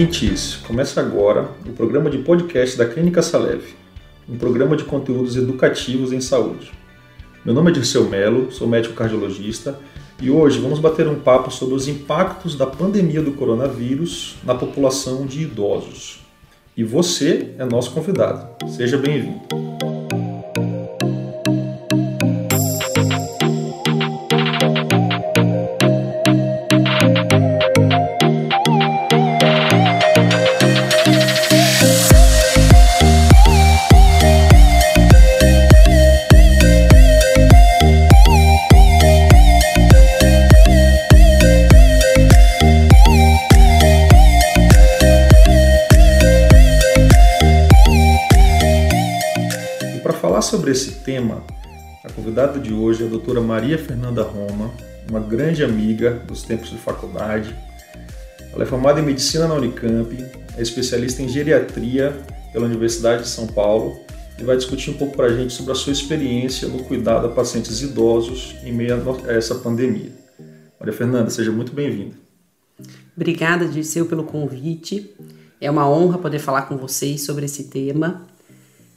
ouvintes! Começa agora o programa de podcast da Clínica Salev, um programa de conteúdos educativos em saúde. Meu nome é Dirceu Melo, sou médico cardiologista e hoje vamos bater um papo sobre os impactos da pandemia do coronavírus na população de idosos. E você é nosso convidado. Seja bem-vindo. Sobre esse tema, a convidada de hoje é a doutora Maria Fernanda Roma, uma grande amiga dos tempos de faculdade. Ela é formada em medicina na Unicamp, é especialista em geriatria pela Universidade de São Paulo e vai discutir um pouco para a gente sobre a sua experiência no cuidado a pacientes idosos em meio a essa pandemia. Maria Fernanda, seja muito bem-vinda. Obrigada, Dirceu, pelo convite. É uma honra poder falar com vocês sobre esse tema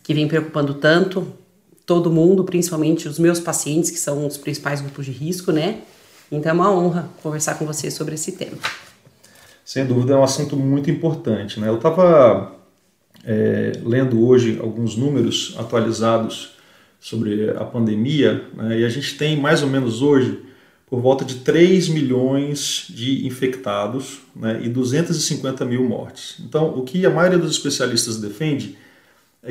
que vem preocupando tanto todo mundo, principalmente os meus pacientes, que são os principais grupos de risco, né? Então é uma honra conversar com você sobre esse tema. Sem dúvida é um assunto muito importante, né? Eu estava é, lendo hoje alguns números atualizados sobre a pandemia, né? e a gente tem mais ou menos hoje por volta de 3 milhões de infectados né? e 250 mil mortes. Então, o que a maioria dos especialistas defende é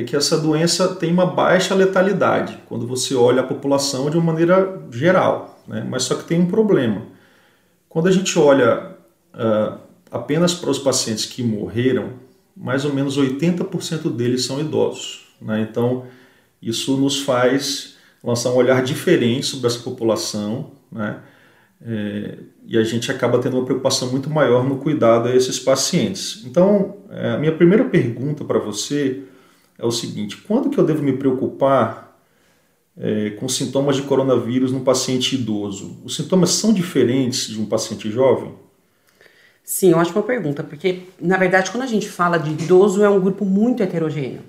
que essa doença tem uma baixa letalidade quando você olha a população de uma maneira geral, né? mas só que tem um problema. Quando a gente olha uh, apenas para os pacientes que morreram, mais ou menos 80% deles são idosos. Né? Então, isso nos faz lançar um olhar diferente sobre essa população, né? É, e a gente acaba tendo uma preocupação muito maior no cuidado a esses pacientes. Então, é, a minha primeira pergunta para você é o seguinte: quando que eu devo me preocupar é, com sintomas de coronavírus no paciente idoso? Os sintomas são diferentes de um paciente jovem? Sim, ótima pergunta, porque na verdade quando a gente fala de idoso é um grupo muito heterogêneo.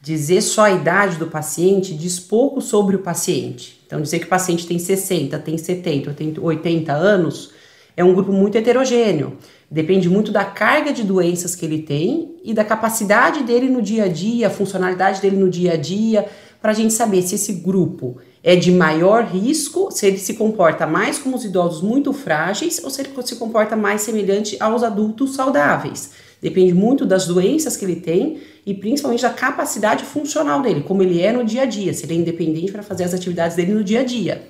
Dizer só a idade do paciente diz pouco sobre o paciente. Então dizer que o paciente tem 60, tem 70, tem 80 anos é um grupo muito heterogêneo. Depende muito da carga de doenças que ele tem e da capacidade dele no dia a dia, a funcionalidade dele no dia a dia, para a gente saber se esse grupo é de maior risco, se ele se comporta mais como os idosos muito frágeis ou se ele se comporta mais semelhante aos adultos saudáveis. Depende muito das doenças que ele tem e principalmente da capacidade funcional dele, como ele é no dia a dia, se ele é independente para fazer as atividades dele no dia a dia.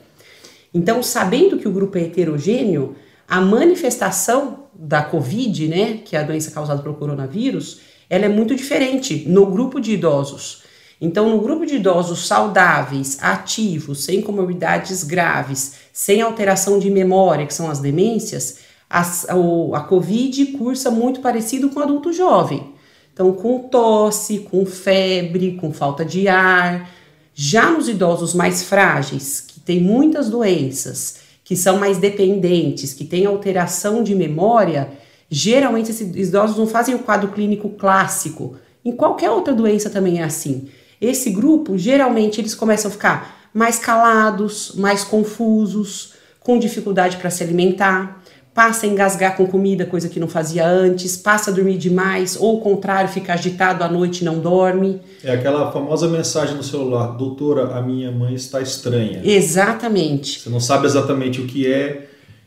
Então, sabendo que o grupo é heterogêneo, a manifestação da Covid, né, que é a doença causada pelo coronavírus, ela é muito diferente no grupo de idosos. Então, no grupo de idosos saudáveis, ativos, sem comorbidades graves, sem alteração de memória, que são as demências, a, a, Covid cursa muito parecido com o adulto jovem. Então, com tosse, com febre, com falta de ar. Já nos idosos mais frágeis, que têm muitas doenças, que são mais dependentes, que têm alteração de memória, geralmente esses idosos não fazem o quadro clínico clássico. Em qualquer outra doença também é assim. Esse grupo, geralmente, eles começam a ficar mais calados, mais confusos, com dificuldade para se alimentar passa a engasgar com comida, coisa que não fazia antes, passa a dormir demais, ou o contrário, fica agitado à noite e não dorme. É aquela famosa mensagem no celular: Doutora, a minha mãe está estranha. Exatamente. Você não sabe exatamente o que é,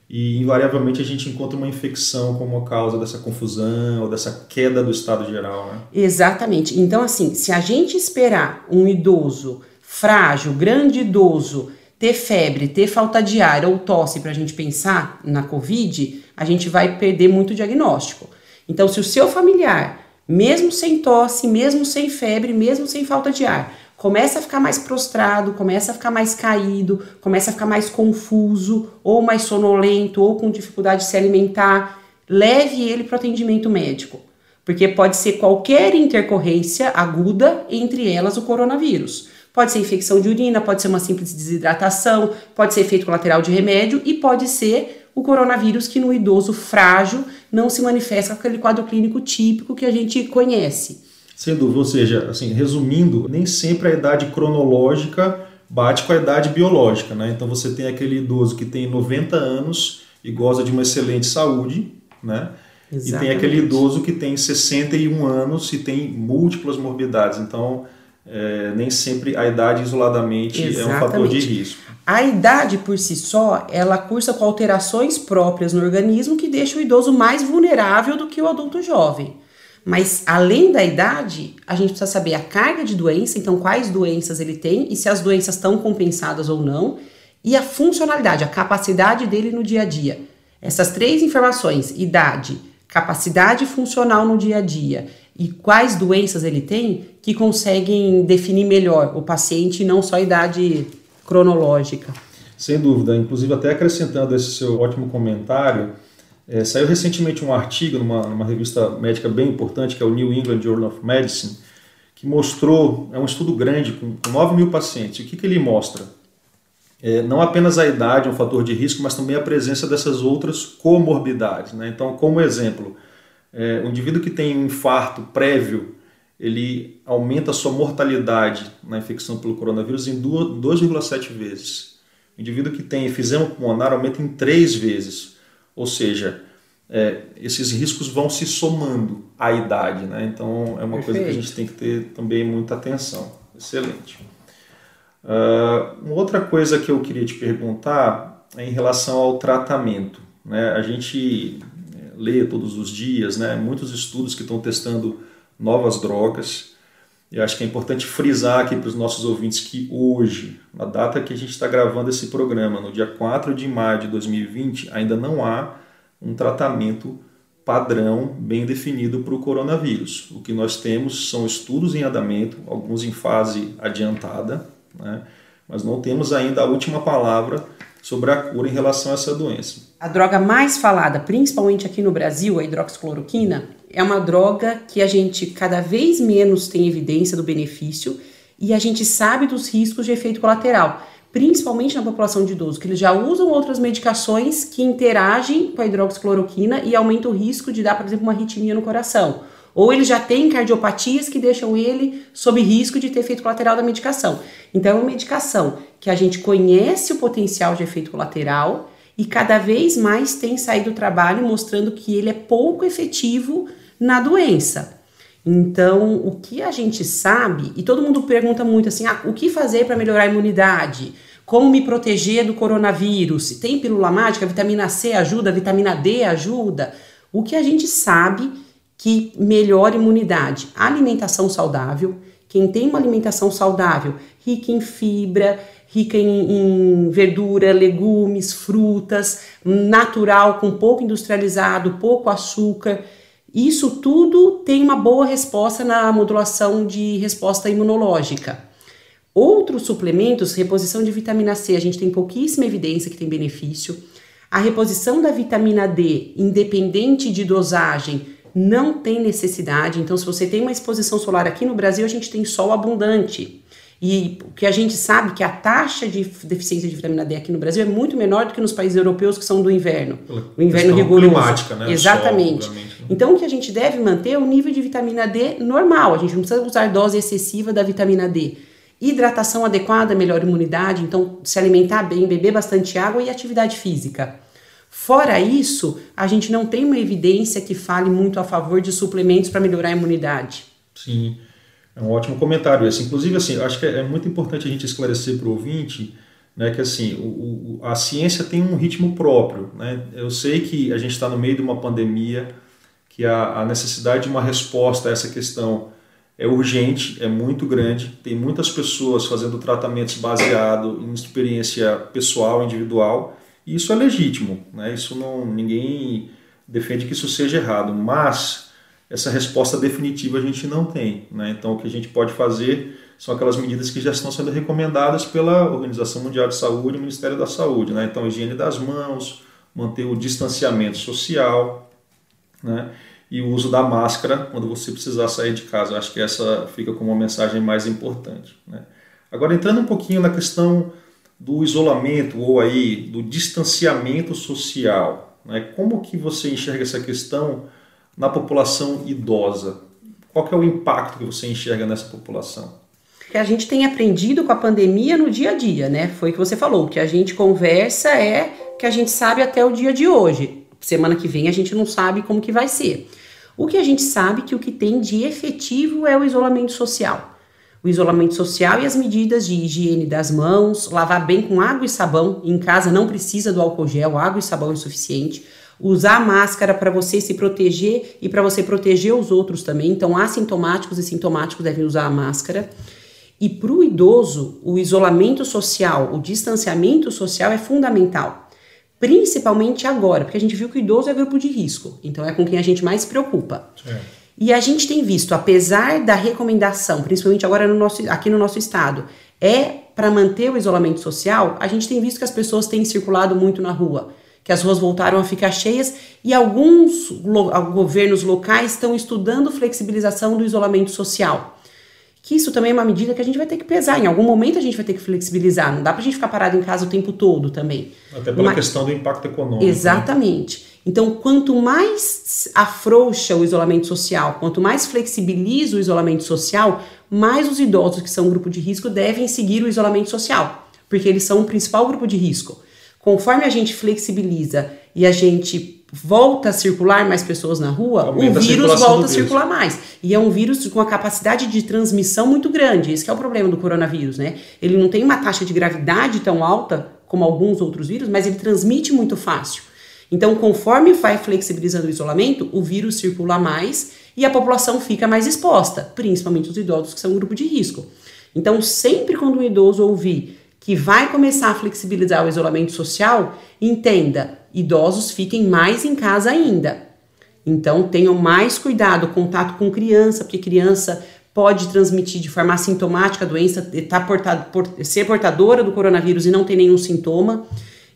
e invariavelmente a gente encontra uma infecção como causa dessa confusão ou dessa queda do estado geral, né? Exatamente. Então, assim, se a gente esperar um idoso frágil, grande idoso, ter febre, ter falta de ar ou tosse para a gente pensar na Covid, a gente vai perder muito diagnóstico. Então, se o seu familiar, mesmo sem tosse, mesmo sem febre, mesmo sem falta de ar, começa a ficar mais prostrado, começa a ficar mais caído, começa a ficar mais confuso, ou mais sonolento, ou com dificuldade de se alimentar, leve ele para o atendimento médico. Porque pode ser qualquer intercorrência aguda, entre elas o coronavírus. Pode ser infecção de urina, pode ser uma simples desidratação, pode ser efeito colateral de remédio e pode ser o coronavírus que no idoso frágil não se manifesta com aquele quadro clínico típico que a gente conhece. Sem dúvida, ou seja, assim, resumindo, nem sempre a idade cronológica bate com a idade biológica, né? Então você tem aquele idoso que tem 90 anos e goza de uma excelente saúde, né? Exatamente. E tem aquele idoso que tem 61 anos e tem múltiplas morbidades. Então, é, nem sempre a idade isoladamente Exatamente. é um fator de risco. A idade por si só, ela cursa com alterações próprias no organismo que deixa o idoso mais vulnerável do que o adulto jovem. Mas além da idade, a gente precisa saber a carga de doença, então quais doenças ele tem e se as doenças estão compensadas ou não, e a funcionalidade, a capacidade dele no dia a dia. Essas três informações, idade, capacidade funcional no dia a dia e quais doenças ele tem, que conseguem definir melhor o paciente, não só a idade cronológica. Sem dúvida, inclusive até acrescentando esse seu ótimo comentário, é, saiu recentemente um artigo numa, numa, revista médica bem importante, que é o New England Journal of Medicine, que mostrou, é um estudo grande, com, com 9 mil pacientes. O que, que ele mostra? É, não apenas a idade é um fator de risco, mas também a presença dessas outras comorbidades. Né? Então, como exemplo, é, um indivíduo que tem um infarto prévio, ele aumenta a sua mortalidade na infecção pelo coronavírus em 2,7 vezes. O indivíduo que tem efizema pulmonar aumenta em 3 vezes. Ou seja, é, esses riscos vão se somando à idade, né? Então é uma Perfeito. coisa que a gente tem que ter também muita atenção. Excelente. Uh, uma outra coisa que eu queria te perguntar é em relação ao tratamento. Né? A gente lê todos os dias, né? Muitos estudos que estão testando novas drogas. E acho que é importante frisar aqui para os nossos ouvintes que hoje, na data que a gente está gravando esse programa, no dia 4 de maio de 2020, ainda não há um tratamento padrão bem definido para o coronavírus. O que nós temos são estudos em andamento, alguns em fase adiantada, né? mas não temos ainda a última palavra sobre a cura em relação a essa doença. A droga mais falada, principalmente aqui no Brasil, a hidroxicloroquina, é uma droga que a gente cada vez menos tem evidência do benefício e a gente sabe dos riscos de efeito colateral, principalmente na população de idosos, que eles já usam outras medicações que interagem com a hidroxicloroquina e aumentam o risco de dar, por exemplo, uma arritmia no coração. Ou ele já tem cardiopatias que deixam ele sob risco de ter efeito colateral da medicação. Então, é uma medicação que a gente conhece o potencial de efeito colateral e cada vez mais tem saído do trabalho mostrando que ele é pouco efetivo na doença. Então, o que a gente sabe, e todo mundo pergunta muito assim: ah, o que fazer para melhorar a imunidade? Como me proteger do coronavírus? Tem pílula mágica? Vitamina C ajuda? Vitamina D ajuda? O que a gente sabe que melhora a imunidade? Alimentação saudável. Quem tem uma alimentação saudável, rica em fibra, rica em, em, verdura, legumes, frutas, natural, com pouco industrializado, pouco açúcar. Isso tudo tem uma boa resposta na modulação de resposta imunológica. Outros suplementos, reposição de vitamina C, a gente tem pouquíssima evidência que tem benefício. A reposição da vitamina D, independente de dosagem, não tem necessidade. Então, se você tem uma exposição solar aqui no Brasil, a gente tem sol abundante. E o que a gente sabe que a taxa de deficiência de vitamina D aqui no Brasil é muito menor do que nos países europeus que são do inverno. O inverno rigoroso. climática, né? Exatamente. Sol, então o que a gente deve manter é o nível de vitamina D normal. A gente não precisa usar dose excessiva da vitamina D. Hidratação adequada melhora a imunidade, então se alimentar bem, beber bastante água e atividade física. Fora isso, a gente não tem uma evidência que fale muito a favor de suplementos para melhorar a imunidade. Sim. É um ótimo comentário esse. Inclusive, assim, acho que é, muito importante a gente esclarecer para o ouvinte né, que assim, o, o, a ciência tem um ritmo próprio. Né? Eu sei que a gente está no meio de uma pandemia, que a, a necessidade de uma resposta a essa questão é urgente, é muito grande. Tem muitas pessoas fazendo tratamentos baseado em experiência pessoal, individual, isso é legítimo. Né? Isso não ninguém defende que isso seja errado, mas essa resposta definitiva a gente não tem. Né? Então, o que a gente pode fazer são aquelas medidas que já estão sendo recomendadas pela Organização Mundial de Saúde e Ministério da Saúde. Né? Então, higiene das mãos, manter o distanciamento social né? e o uso da máscara quando você precisar sair de casa. Acho que essa fica como uma mensagem mais importante. Né? Agora, entrando um pouquinho na questão do isolamento ou aí do distanciamento social, né? como que você enxerga essa questão na população idosa? Qual que é o impacto que você enxerga nessa população? Que a gente tem aprendido com a pandemia no dia a dia, né? Foi o que você falou, que a gente conversa é que a gente sabe até o dia de hoje. Semana que vem a gente não sabe como que vai ser. O que a gente sabe que o que tem de efetivo é o isolamento social. O isolamento social e as medidas de higiene das mãos, lavar bem com água e sabão. Em casa não precisa do álcool gel, água e sabão é suficiente usar máscara para você se proteger e para você proteger os outros também. Então, assintomáticos e sintomáticos devem usar a máscara. E para o idoso, o isolamento social, o distanciamento social é fundamental. Principalmente agora, porque a gente viu que o idoso é grupo de risco, então é com quem a gente mais se preocupa. É. E a gente tem visto, apesar da recomendação, principalmente agora no nosso, aqui no nosso estado, é para manter o isolamento social, a gente tem visto que as pessoas têm circulado muito na rua que as ruas voltaram a ficar cheias e alguns lo governos locais estão estudando flexibilização do isolamento social. Que isso também é uma medida que a gente vai ter que pesar. Em algum momento a gente vai ter que flexibilizar. Não dá para a gente ficar parado em casa o tempo todo também. Até pela Mas, questão do impacto econômico. Né? Exatamente. Né? Então, quanto mais afrouxa o isolamento social, quanto mais flexibiliza o isolamento social, mais os idosos que são um grupo de risco devem seguir o isolamento social, porque eles são o principal grupo de risco. Conforme a gente flexibiliza e a gente volta a circular mais pessoas na rua, Aumenta o vírus volta a circular mais. E é um vírus com uma capacidade de transmissão muito grande. Esse é o problema do coronavírus, né? Ele não tem uma taxa de gravidade tão alta como alguns outros vírus, mas ele transmite muito fácil. Então, conforme vai flexibilizando o isolamento, o vírus circula mais e a população fica mais exposta, principalmente os idosos que são um grupo de risco. Então, sempre quando um idoso ouvir que vai começar a flexibilizar o isolamento social, entenda, idosos fiquem mais em casa ainda. Então tenham mais cuidado, contato com criança, porque criança pode transmitir de forma assintomática a doença, tá portado, por, ser portadora do coronavírus e não ter nenhum sintoma.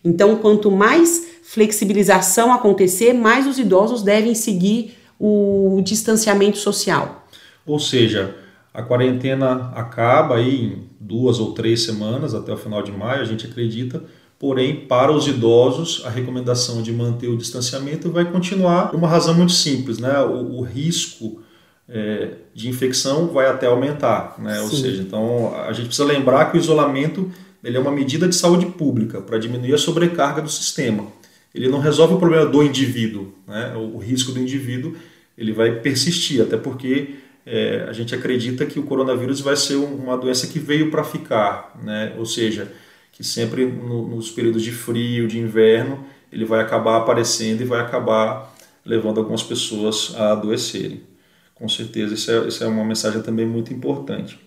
Então, quanto mais flexibilização acontecer, mais os idosos devem seguir o distanciamento social. Ou seja, a quarentena acaba aí em duas ou três semanas, até o final de maio, a gente acredita. Porém, para os idosos, a recomendação de manter o distanciamento vai continuar por uma razão muito simples, né? O, o risco é, de infecção vai até aumentar, né? Ou seja, então a gente precisa lembrar que o isolamento ele é uma medida de saúde pública para diminuir a sobrecarga do sistema. Ele não resolve o problema do indivíduo, né? O, risco do indivíduo ele vai persistir, até porque é, a gente acredita que o coronavírus vai ser uma doença que veio para ficar, né? ou seja, que sempre no, nos períodos de frio, de inverno, ele vai acabar aparecendo e vai acabar levando algumas pessoas a adoecerem. Com certeza, isso é, isso é uma mensagem também muito importante.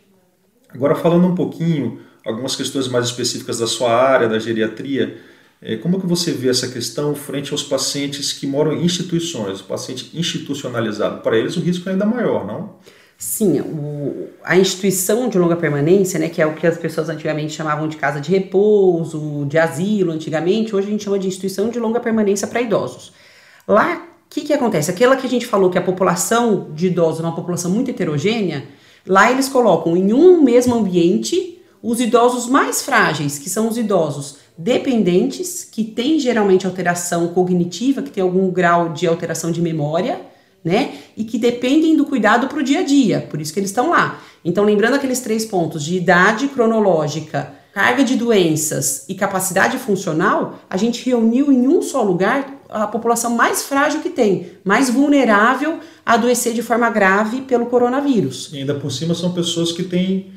Agora, falando um pouquinho, algumas questões mais específicas da sua área, da geriatria, é, como que você vê essa questão frente aos pacientes que moram em instituições, o paciente institucionalizado? Para eles o risco é ainda maior, não? Sim, o, a instituição de longa permanência, né, que é o que as pessoas antigamente chamavam de casa de repouso, de asilo antigamente, hoje a gente chama de instituição de longa permanência para idosos. Lá, o que, que acontece? Aquela que a gente falou que a população de idosos é uma população muito heterogênea, lá eles colocam em um mesmo ambiente os idosos mais frágeis, que são os idosos dependentes, que têm geralmente alteração cognitiva, que tem algum grau de alteração de memória, né? E que dependem do cuidado para o dia a dia, por isso que eles estão lá. Então, lembrando aqueles três pontos de idade cronológica, carga de doenças e capacidade funcional, a gente reuniu em um só lugar a população mais frágil que tem, mais vulnerável a adoecer de forma grave pelo coronavírus. E ainda por cima são pessoas que têm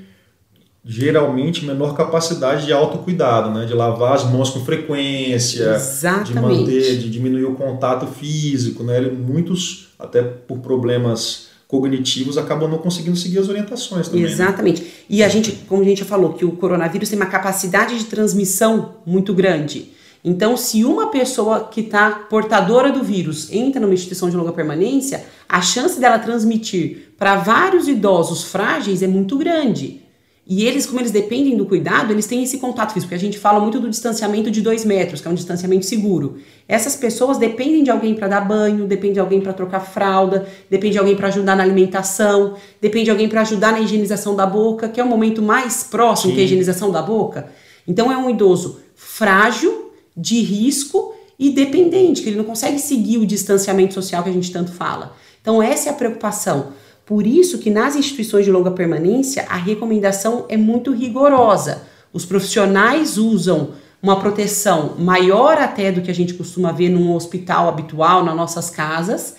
geralmente menor capacidade de autocuidado, né? de lavar as mãos com frequência, Exatamente. de manter, de diminuir o contato físico, né? Muitos, até por problemas cognitivos, acabam não conseguindo seguir as orientações também. Né? Exatamente. Né? E a gente, como a gente já falou, que o coronavírus tem uma capacidade de transmissão muito grande. Então, se uma pessoa que está portadora do vírus entra numa instituição de longa permanência, a chance dela transmitir para vários idosos frágeis é muito grande. E eles, como eles dependem do cuidado, eles têm esse contato físico, porque a gente fala muito do distanciamento de dois metros, que é um distanciamento seguro. Essas pessoas dependem de alguém para dar banho, depende de alguém para trocar fralda, depende de alguém para ajudar na alimentação, depende de alguém para ajudar na higienização da boca, que é o momento mais próximo Sim. que é a higienização da boca. Então é um idoso frágil, de risco e dependente, que ele não consegue seguir o distanciamento social que a gente tanto fala. Então essa é a preocupação. Por isso que nas instituições de longa permanência a recomendação é muito rigorosa. Os profissionais usam uma proteção maior até do que a gente costuma ver num hospital habitual, nas nossas casas,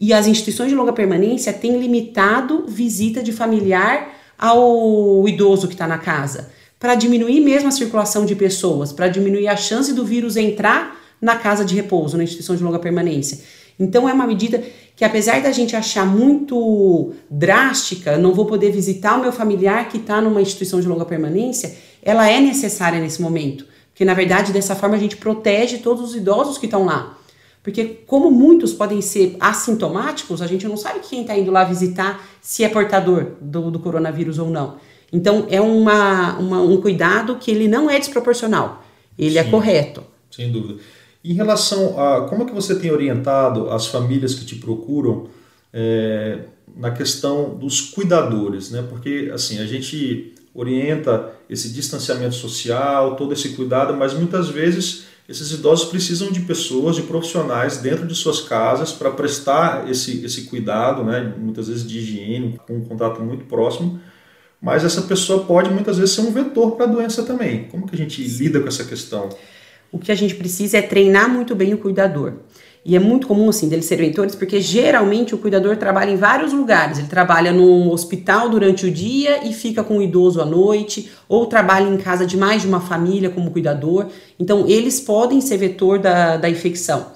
e as instituições de longa permanência têm limitado visita de familiar ao idoso que está na casa, para diminuir mesmo a circulação de pessoas, para diminuir a chance do vírus entrar na casa de repouso, na instituição de longa permanência. Então é uma medida que apesar da gente achar muito drástica, não vou poder visitar o meu familiar que está numa instituição de longa permanência, ela é necessária nesse momento, porque na verdade dessa forma a gente protege todos os idosos que estão lá. Porque, como muitos podem ser assintomáticos, a gente não sabe quem está indo lá visitar se é portador do, do coronavírus ou não. Então, é uma, uma, um cuidado que ele não é desproporcional, ele é Sim, é correto. Sem dúvida. Em relação a como é que você tem orientado as famílias que te procuram é, na questão dos cuidadores, né? Porque assim a gente orienta esse distanciamento social, todo esse cuidado, mas muitas vezes esses idosos precisam de pessoas, de profissionais dentro de suas casas para prestar esse, esse cuidado, né, muitas vezes de higiene, com um contato muito próximo, mas essa pessoa pode muitas vezes ser um vetor para a doença também. Como que a gente lida com essa questão? O que a gente precisa é treinar muito bem o cuidador. E é muito comum, assim, deles serem mentores, porque geralmente o cuidador trabalha em vários lugares. Ele trabalha num hospital durante o dia e fica com o idoso à noite, ou trabalha em casa de mais de uma família como cuidador. Então, eles podem ser vetor da, da infecção.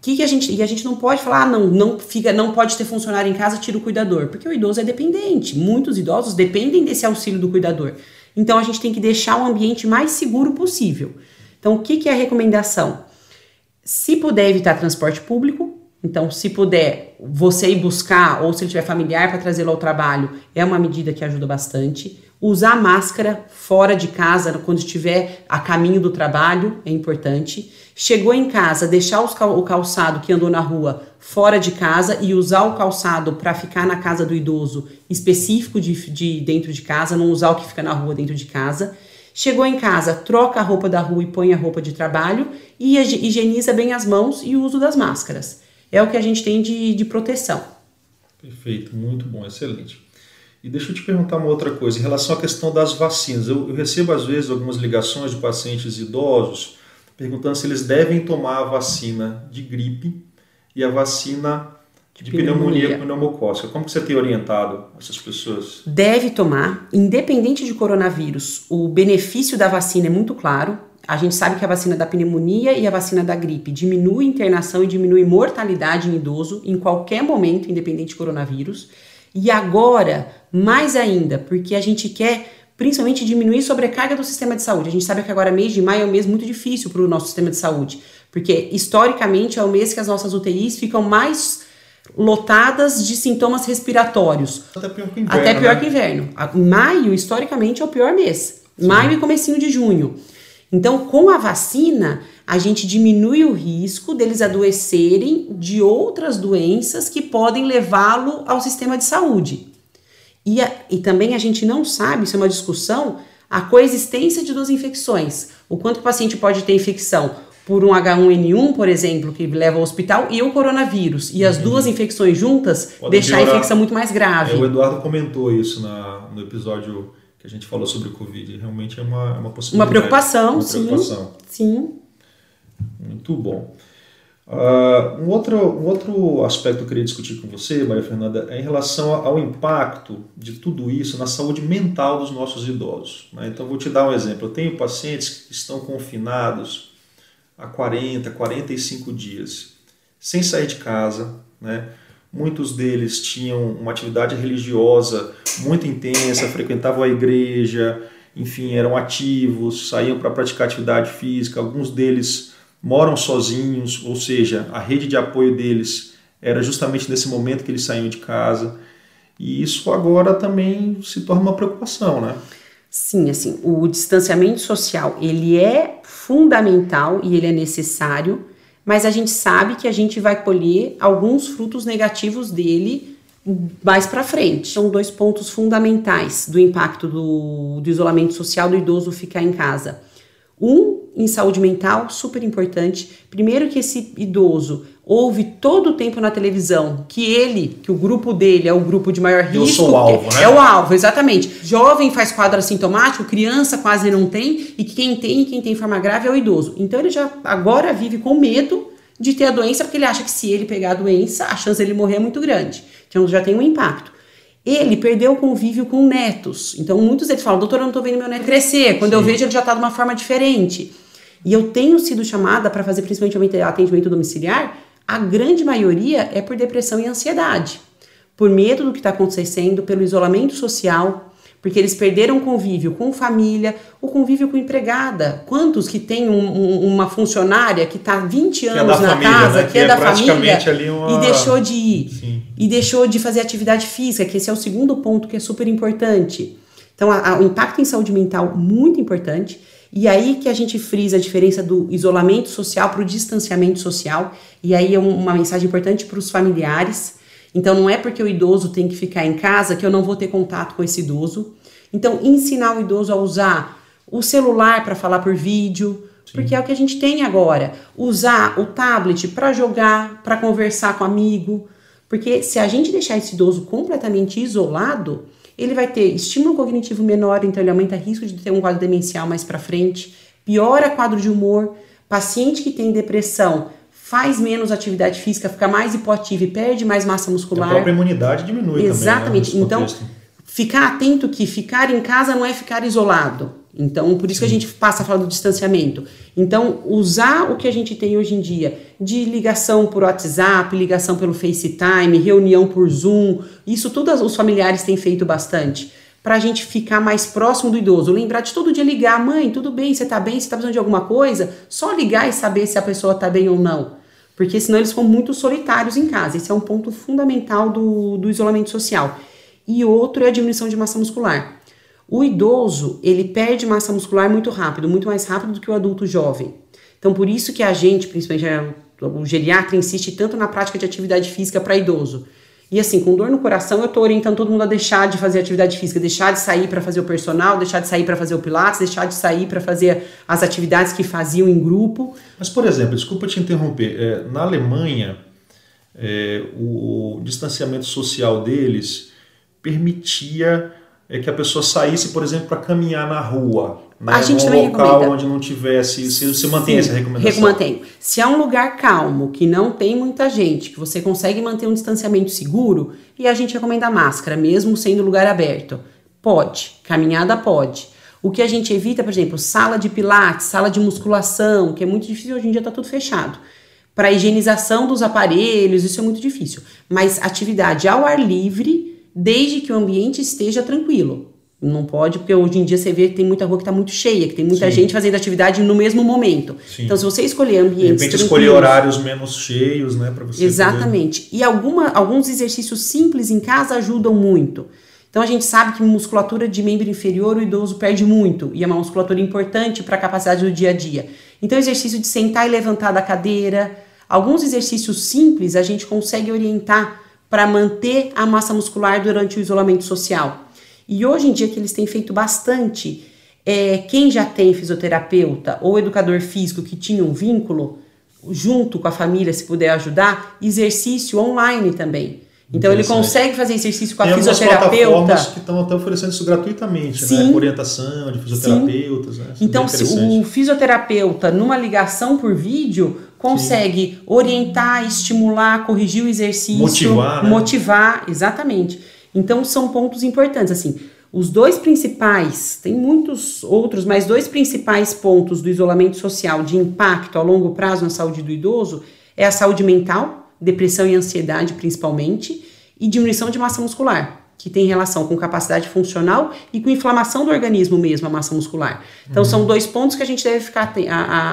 Que que a gente, e a gente não pode falar, ah, não, não, fica, não pode ter funcionário em casa, tira o cuidador, porque o idoso é dependente. Muitos idosos dependem desse auxílio do cuidador. Então, a gente tem que deixar o ambiente mais seguro possível. Então, o que, que é a recomendação? Se puder evitar transporte público, então se puder você ir buscar ou se ele tiver familiar para trazê-lo ao trabalho, é uma medida que ajuda bastante. Usar máscara fora de casa quando estiver a caminho do trabalho é importante. Chegou em casa, deixar o calçado que andou na rua fora de casa e usar o calçado para ficar na casa do idoso específico de, de dentro de casa, não usar o que fica na rua dentro de casa. Chegou em casa, troca a roupa da rua e põe a roupa de trabalho e higieniza bem as mãos e o uso das máscaras. É o que a gente tem de, de proteção. Perfeito, muito bom, excelente. E deixa eu te perguntar uma outra coisa, em relação à questão das vacinas. Eu, eu recebo às vezes algumas ligações de pacientes idosos perguntando se eles devem tomar a vacina de gripe e a vacina de pneumonia, pneumocócica. Como que você tem orientado essas pessoas? Deve tomar, independente de coronavírus. O benefício da vacina é muito claro. A gente sabe que a vacina da pneumonia e a vacina da gripe diminui internação e diminui mortalidade em idoso em qualquer momento, independente de coronavírus. E agora, mais ainda, porque a gente quer principalmente diminuir sobrecarga do sistema de saúde. A gente sabe que agora mês de maio é um mês muito difícil para o nosso sistema de saúde, porque historicamente é o mês que as nossas UTIs ficam mais lotadas de sintomas respiratórios. Até pior que inverno. Até pior né? que inverno. Maio, historicamente, é o pior mês. Sim. Maio e comecinho de junho. Então, com a vacina, a gente diminui o risco deles adoecerem de outras doenças que podem levá-lo ao sistema de saúde. E, a, e também a gente não sabe, isso é uma discussão, a coexistência de duas infecções. O quanto o paciente pode ter infecção por um H1N1, por exemplo, que leva ao hospital, e o coronavírus. E as uhum. duas infecções juntas Pode deixar piorar. a infecção muito mais grave. É, o Eduardo comentou isso na, no episódio que a gente falou sobre o Covid. Realmente é uma, é uma possibilidade. Uma preocupação, uma preocupação. sim. Sim. Muito bom. Uh, um, outro, um outro aspecto que eu queria discutir com você, Maria Fernanda, é em relação ao impacto de tudo isso na saúde mental dos nossos idosos. Né? Então, vou te dar um exemplo. Eu tenho pacientes que estão confinados há 40, 45 dias, sem sair de casa. Né? Muitos deles tinham uma atividade religiosa muito intensa, frequentavam a igreja, enfim, eram ativos, saíam para praticar atividade física. Alguns deles moram sozinhos, ou seja, a rede de apoio deles era justamente nesse momento que eles saíam de casa. E isso agora também se torna uma preocupação, né? Sim, assim, o distanciamento social, ele é fundamental e ele é necessário, mas a gente sabe que a gente vai colher alguns frutos negativos dele mais para frente. São dois pontos fundamentais do impacto do, do isolamento social do idoso ficar em casa. Um, em saúde mental, super importante. Primeiro que esse idoso ouve todo o tempo na televisão que ele, que o grupo dele é o grupo de maior risco. Eu sou o alvo, né? É o alvo, exatamente. Jovem faz quadro assintomático, criança quase não tem, e quem tem, quem tem forma grave é o idoso. Então ele já agora vive com medo de ter a doença, porque ele acha que se ele pegar a doença, a chance dele morrer é muito grande. Então já tem um impacto. Ele perdeu o convívio com netos. Então muitos deles falam, doutor, eu não estou vendo meu neto crescer. Quando Sim. eu vejo, ele já está de uma forma diferente. E eu tenho sido chamada para fazer principalmente atendimento domiciliar a grande maioria é por depressão e ansiedade, por medo do que está acontecendo, pelo isolamento social, porque eles perderam o convívio com família, o convívio com empregada. Quantos que tem um, um, uma funcionária que está 20 anos é na família, casa, né? que, que, é, é da família, uma... e deixou de ir, Sim. e deixou de fazer atividade física, que esse é o segundo ponto que é super importante. Então, a, a, o impacto em saúde mental muito importante. E aí que a gente frisa a diferença do isolamento social para o distanciamento social. E aí é uma mensagem importante para os familiares. Então não é porque o idoso tem que ficar em casa que eu não vou ter contato com esse idoso. Então ensinar o idoso a usar o celular para falar por vídeo, Sim. porque é o que a gente tem agora. Usar o tablet para jogar, para conversar com amigo. Porque se a gente deixar esse idoso completamente isolado, ele vai ter estímulo cognitivo menor, então ele aumenta o risco de ter um quadro demencial mais para frente, piora quadro de humor, paciente que tem depressão faz menos atividade física, fica mais hipoativo e perde mais massa muscular. A própria imunidade diminui Exatamente. Também, né, então, ficar atento que ficar em casa não é ficar isolado. Então, por isso Sim. que a gente passa a falar do distanciamento. Então, usar o que a gente tem hoje em dia de ligação por WhatsApp, ligação pelo FaceTime, reunião por Zoom, isso tudo os familiares têm feito bastante. Para a gente ficar mais próximo do idoso. Lembrar de todo dia ligar, mãe, tudo bem, você está bem, você está precisando de alguma coisa? Só ligar e saber se a pessoa está bem ou não. Porque senão eles ficam muito solitários em casa. Esse é um ponto fundamental do, do isolamento social. E outro é a diminuição de massa muscular. O idoso, ele perde massa muscular muito rápido, muito mais rápido do que o adulto jovem. Então, por isso que a gente, principalmente o geriatra, insiste tanto na prática de atividade física para idoso. E assim, com dor no coração, eu estou orientando todo mundo a deixar de fazer atividade física, deixar de sair para fazer o personal, deixar de sair para fazer o pilates, deixar de sair para fazer as atividades que faziam em grupo. Mas, por exemplo, desculpa te interromper, é, na Alemanha, é, o, o distanciamento social deles permitia é que a pessoa saísse, por exemplo, para caminhar na rua. Né? A gente num também local recomenda. onde não tivesse. Se você mantém essa recomendação? Mantenho. Se é um lugar calmo, que não tem muita gente, que você consegue manter um distanciamento seguro, e a gente recomenda máscara, mesmo sendo lugar aberto. Pode, caminhada pode. O que a gente evita, por exemplo, sala de pilates, sala de musculação, que é muito difícil, hoje em dia está tudo fechado. Para higienização dos aparelhos, isso é muito difícil. Mas atividade ao ar livre desde que o ambiente esteja tranquilo. Não pode, porque hoje em dia você vê que tem muita rua que está muito cheia, que tem muita Sim. gente fazendo atividade no mesmo momento. Sim. Então, se você escolher ambientes. De repente, escolher horários menos cheios, né? Para você. Exatamente. Poder... E alguma, alguns exercícios simples em casa ajudam muito. Então, a gente sabe que musculatura de membro inferior o idoso perde muito, e é uma musculatura importante para a capacidade do dia a dia. Então, exercício de sentar e levantar da cadeira. Alguns exercícios simples a gente consegue orientar para manter a massa muscular durante o isolamento social. E hoje em dia que eles têm feito bastante, é, quem já tem fisioterapeuta ou educador físico que tinha um vínculo, junto com a família, se puder ajudar, exercício online também. Então ele consegue fazer exercício com a Tem fisioterapeuta. que estão até oferecendo isso gratuitamente, né? Sim. né? Com orientação de fisioterapeutas. Né? Então, se o fisioterapeuta, numa ligação por vídeo, consegue Sim. orientar, estimular, corrigir o exercício, motivar, né? motivar, exatamente. Então são pontos importantes assim. Os dois principais, tem muitos outros, mas dois principais pontos do isolamento social de impacto a longo prazo na saúde do idoso é a saúde mental, depressão e ansiedade principalmente, e diminuição de massa muscular, que tem relação com capacidade funcional e com inflamação do organismo mesmo, a massa muscular. Então uhum. são dois pontos que a gente deve ficar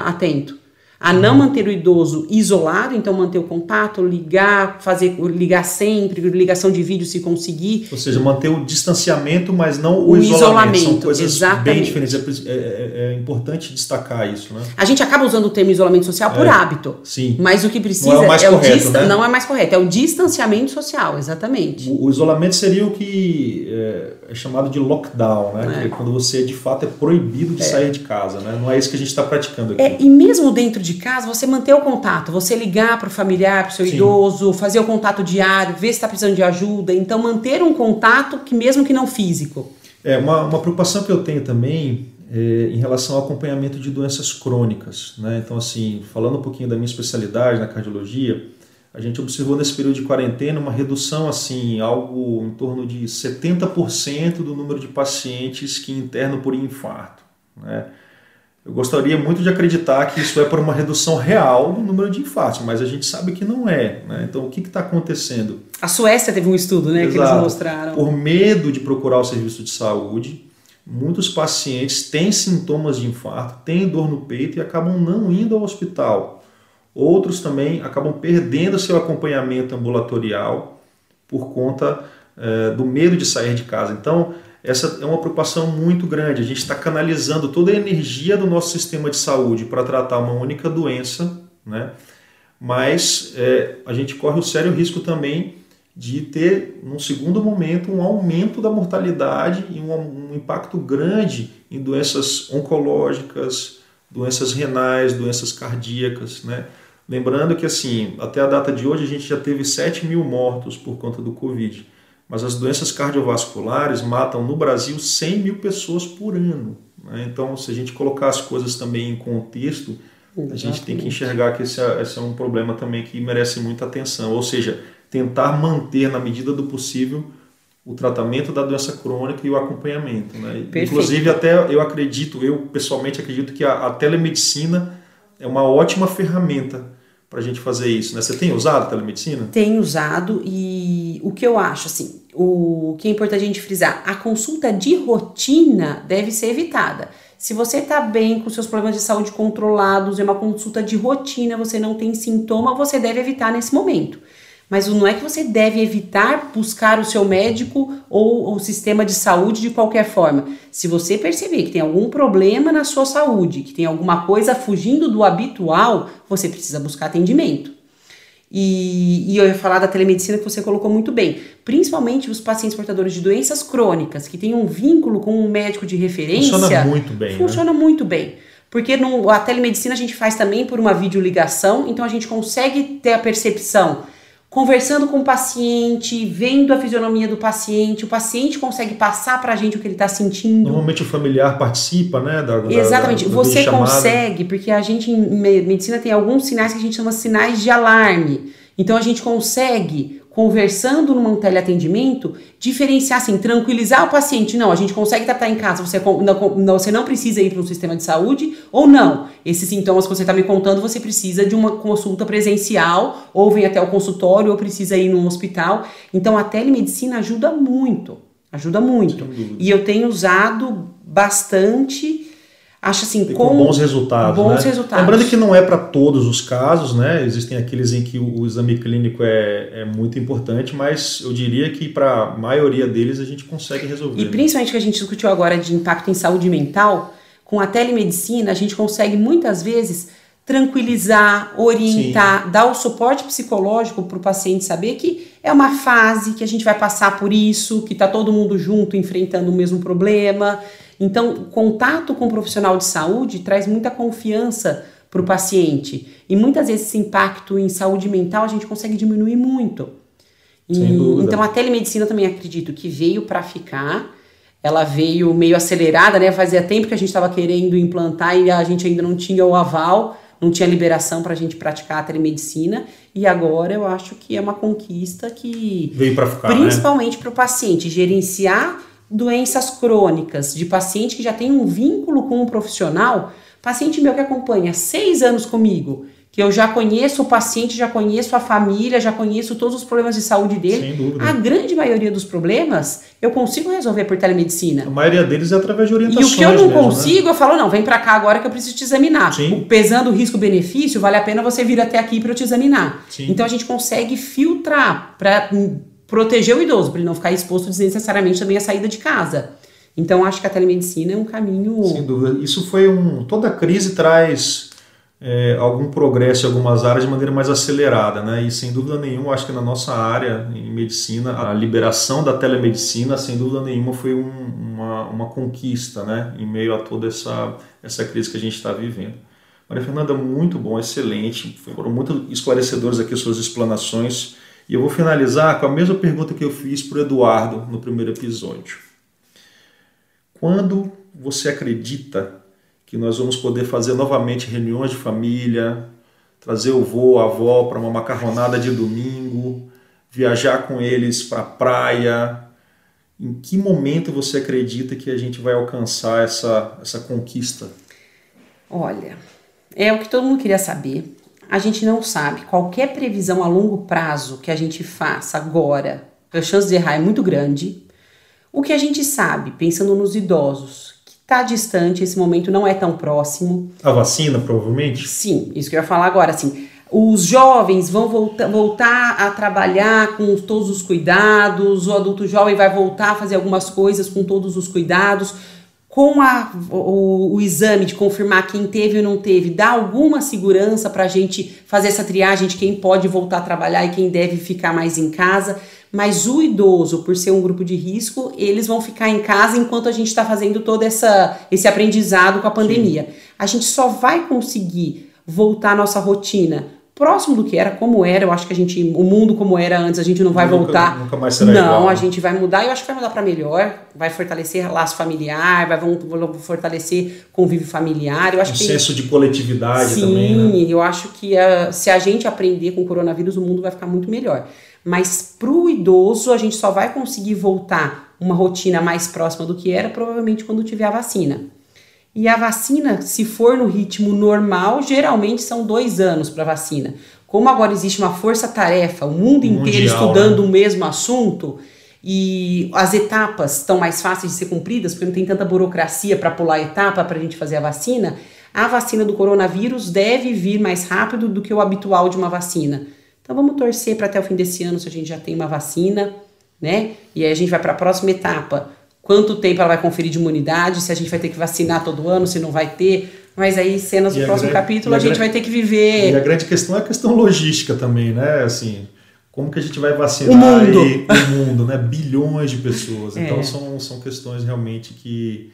atento a não manter o idoso isolado, então manter o contato, ligar, fazer ligar sempre, ligação de vídeo se conseguir. Ou seja, manter o distanciamento, mas não o, o isolamento. isolamento. São coisas exatamente. bem diferentes. É, é, é, importante destacar isso, né? A gente acaba usando o termo isolamento social por é, hábito. Sim. Mas o que precisa não é, o, mais é correto, o né? não é mais correto, é o distanciamento social, exatamente. O, o isolamento seria o que é, chamado de lockdown, né? É. É quando você de fato é proibido de é. sair de casa, né? Não é isso que a gente está praticando aqui. É, e mesmo dentro de casa, você manter o contato, você ligar para o familiar, para o seu Sim. idoso, fazer o contato diário, ver se está precisando de ajuda. Então, manter um contato que mesmo que não físico. É, uma, uma preocupação que eu tenho também é, em relação ao acompanhamento de doenças crônicas. Né? Então, assim, falando um pouquinho da minha especialidade na cardiologia, a gente observou nesse período de quarentena uma redução, assim, algo em torno de 70% do número de pacientes que internam por infarto. Né? Eu gostaria muito de acreditar que isso é por uma redução real do número de infartos, mas a gente sabe que não é. Né? Então, o que está acontecendo? A Suécia teve um estudo né, que eles mostraram. Por medo de procurar o serviço de saúde, muitos pacientes têm sintomas de infarto, têm dor no peito e acabam não indo ao hospital. Outros também acabam perdendo seu acompanhamento ambulatorial por conta é, do medo de sair de casa. Então, essa é uma preocupação muito grande. A gente está canalizando toda a energia do nosso sistema de saúde para tratar uma única doença, né? mas é, a gente corre o sério risco também de ter, num segundo momento, um aumento da mortalidade e um, um impacto grande em doenças oncológicas, doenças renais, doenças cardíacas. Né? Lembrando que, assim, até a data de hoje, a gente já teve 7 mil mortos por conta do Covid mas as doenças cardiovasculares matam no Brasil 100 mil pessoas por ano. Né? Então, se a gente colocar as coisas também em contexto, Exatamente. a gente tem que enxergar que esse é, esse é um problema também que merece muita atenção. Ou seja, tentar manter, na medida do possível, o tratamento da doença crônica e o acompanhamento. Né? Inclusive, até eu acredito, eu pessoalmente acredito que a, a telemedicina é uma ótima ferramenta para a gente fazer isso, né? Você tem usado telemedicina? Tenho usado e o que eu acho, assim, o que é importante a gente frisar, a consulta de rotina deve ser evitada. Se você está bem com seus problemas de saúde controlados, é uma consulta de rotina, você não tem sintoma, você deve evitar nesse momento. Mas não é que você deve evitar buscar o seu médico ou o sistema de saúde de qualquer forma. Se você perceber que tem algum problema na sua saúde, que tem alguma coisa fugindo do habitual, você precisa buscar atendimento. E, e, eu ia falar da telemedicina que você colocou muito bem. Principalmente os pacientes portadores de doenças crônicas, que têm um vínculo com um médico de referência. Funciona muito bem. Né? Funciona né? muito bem. Porque no, a telemedicina a gente faz também por uma videoligação, então a gente consegue ter a percepção conversando com o paciente, vendo a fisionomia do paciente, o paciente consegue passar para a gente o que ele está sentindo. Normalmente o familiar participa, né? Da, Exatamente. Da, Você consegue, porque a gente em medicina tem alguns sinais que a gente chama sinais de alarme. Então a gente consegue conversando num teleatendimento, diferenciar assim, tranquilizar o paciente. Não, a gente consegue tratar em casa, você não, você não precisa ir para um sistema de saúde, ou não. Esses sintomas que você está me contando, você precisa de uma consulta presencial, ou vem até o consultório, ou precisa ir num hospital. Então a telemedicina ajuda muito. Ajuda muito. E eu tenho usado bastante acho assim, com, com bons resultados. Bons né? resultados. Lembrando que não é para todos os casos, né? Existem aqueles em que o, o exame clínico é, é, muito importante, mas eu diria que para a maioria deles a gente consegue resolver. E né? principalmente que a gente discutiu agora de impacto em saúde mental, com a telemedicina a gente consegue muitas vezes tranquilizar, orientar, Sim. dar o suporte psicológico para o paciente saber que é uma fase que a gente vai passar por isso, que está todo mundo junto enfrentando o mesmo problema então, o contato com o profissional de saúde traz muita confiança para o paciente. E muitas vezes esse impacto em saúde mental a gente consegue diminuir muito. E, então, a telemedicina também acredito que veio para ficar. Ela veio meio acelerada, né? Fazia tempo que a gente estava querendo implantar e a gente ainda não tinha o aval, não tinha liberação para a gente praticar a telemedicina. E agora eu acho que é uma conquista que. Veio para ficar. Né? Principalmente né? para o paciente, gerenciar doenças crônicas, de paciente que já tem um vínculo com um profissional, paciente meu que acompanha seis anos comigo, que eu já conheço o paciente, já conheço a família, já conheço todos os problemas de saúde dele. A grande maioria dos problemas eu consigo resolver por telemedicina. A maioria deles é através de orientações. E o que eu não mesmo, né? consigo, né? eu falo, não, vem para cá agora que eu preciso te examinar. Sim. Pesando o risco-benefício, vale a pena você vir até aqui para eu te examinar. Sim. Então a gente consegue filtrar para proteger o idoso, para ele não ficar exposto desnecessariamente também à saída de casa. Então, acho que a telemedicina é um caminho. Sem dúvida. Isso foi um. Toda crise traz é, algum progresso em algumas áreas de maneira mais acelerada, né? E sem dúvida nenhuma, acho que na nossa área em medicina, a liberação da telemedicina, sem dúvida nenhuma, foi um, uma, uma conquista, né? Em meio a toda essa, essa crise que a gente está vivendo. Maria Fernanda, muito bom, excelente. Foram muito esclarecedores aqui as suas explanações. E eu vou finalizar com a mesma pergunta que eu fiz para o Eduardo no primeiro episódio. Quando você acredita que nós vamos poder fazer novamente reuniões de família, trazer o vô, a avó para uma macarronada de domingo, viajar com eles para a praia. Em que momento você acredita que a gente vai alcançar essa, essa conquista? Olha, é o que todo mundo queria saber. A gente não sabe. Qualquer previsão a longo prazo que a gente faça agora, a chance de errar é muito grande. O que a gente sabe, pensando nos idosos, está distante, esse momento não é tão próximo. A vacina, provavelmente? Sim, isso que eu ia falar agora, assim. Os jovens vão voltar, voltar a trabalhar com todos os cuidados, o adulto jovem vai voltar a fazer algumas coisas com todos os cuidados. Com a, o, o exame de confirmar quem teve ou não teve, dá alguma segurança para a gente fazer essa triagem de quem pode voltar a trabalhar e quem deve ficar mais em casa. Mas o idoso, por ser um grupo de risco, eles vão ficar em casa enquanto a gente está fazendo todo essa, esse aprendizado com a pandemia. Sim. A gente só vai conseguir voltar à nossa rotina próximo do que era, como era. Eu acho que a gente, o mundo como era antes, a gente não vai nunca, voltar. Nunca mais será Não, igual. a gente vai mudar. Eu acho que vai mudar para melhor. Vai fortalecer laço familiar, vai fortalecer convívio familiar. Eu acho um que senso de coletividade Sim, também. Sim, né? eu acho que a, se a gente aprender com o coronavírus, o mundo vai ficar muito melhor. Mas para o idoso, a gente só vai conseguir voltar uma rotina mais próxima do que era, provavelmente quando tiver a vacina. E a vacina, se for no ritmo normal, geralmente são dois anos para vacina. Como agora existe uma força-tarefa, o mundo Mundial, inteiro estudando né? o mesmo assunto e as etapas estão mais fáceis de ser cumpridas, porque não tem tanta burocracia para pular a etapa para a gente fazer a vacina, a vacina do coronavírus deve vir mais rápido do que o habitual de uma vacina. Então vamos torcer para até o fim desse ano se a gente já tem uma vacina, né? E aí a gente vai para a próxima etapa. Quanto tempo ela vai conferir de imunidade, se a gente vai ter que vacinar todo ano, se não vai ter. Mas aí, cenas do próximo grande, capítulo, a, a gente vai ter que viver. E a grande questão é a questão logística também, né? Assim, como que a gente vai vacinar o mundo, aí, o mundo né? Bilhões de pessoas. Então é. são, são questões realmente que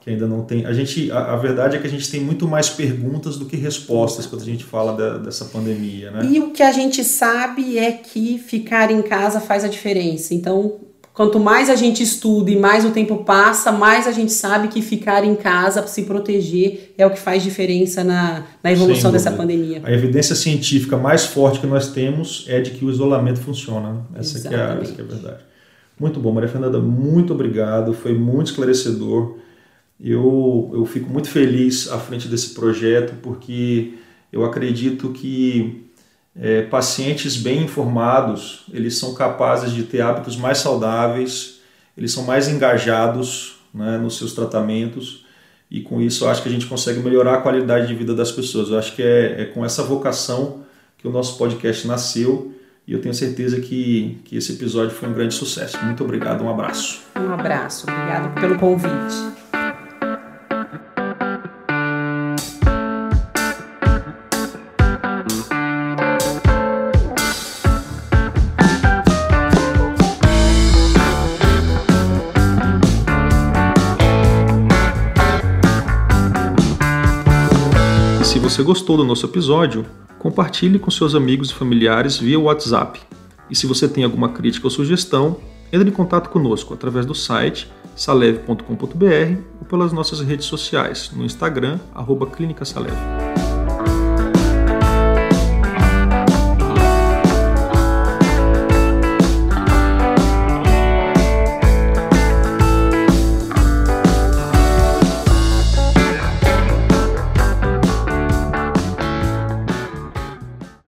que ainda não tem. A gente, a, a, verdade é que a gente tem muito mais perguntas do que respostas quando a gente fala da, dessa pandemia, né? E o que a gente sabe é que ficar em casa faz a diferença. Então, quanto mais a gente estuda e mais o tempo passa, mais a gente sabe que ficar em casa para se proteger é o que faz diferença na, na evolução dessa pandemia. A evidência científica mais forte que nós temos é de que o isolamento funciona. Essa, que é, a, essa é a verdade. Muito bom, Maria Fernanda, muito obrigado. Foi muito esclarecedor. Eu, eu fico muito feliz à frente desse projeto porque eu acredito que é, pacientes bem informados eles são capazes de ter hábitos mais saudáveis, eles são mais engajados né, nos seus tratamentos e com isso eu acho que a gente consegue melhorar a qualidade de vida das pessoas. Eu acho que é, é com essa vocação que o nosso podcast nasceu e eu tenho certeza que, que esse episódio foi um grande sucesso. Muito obrigado, um abraço. Um abraço, obrigado pelo convite. Você gostou do nosso episódio, compartilhe com seus amigos e familiares via WhatsApp. E se você tem alguma crítica ou sugestão, entre em contato conosco através do site saleve.com.br ou pelas nossas redes sociais, no Instagram, arroba Clínica Saleve.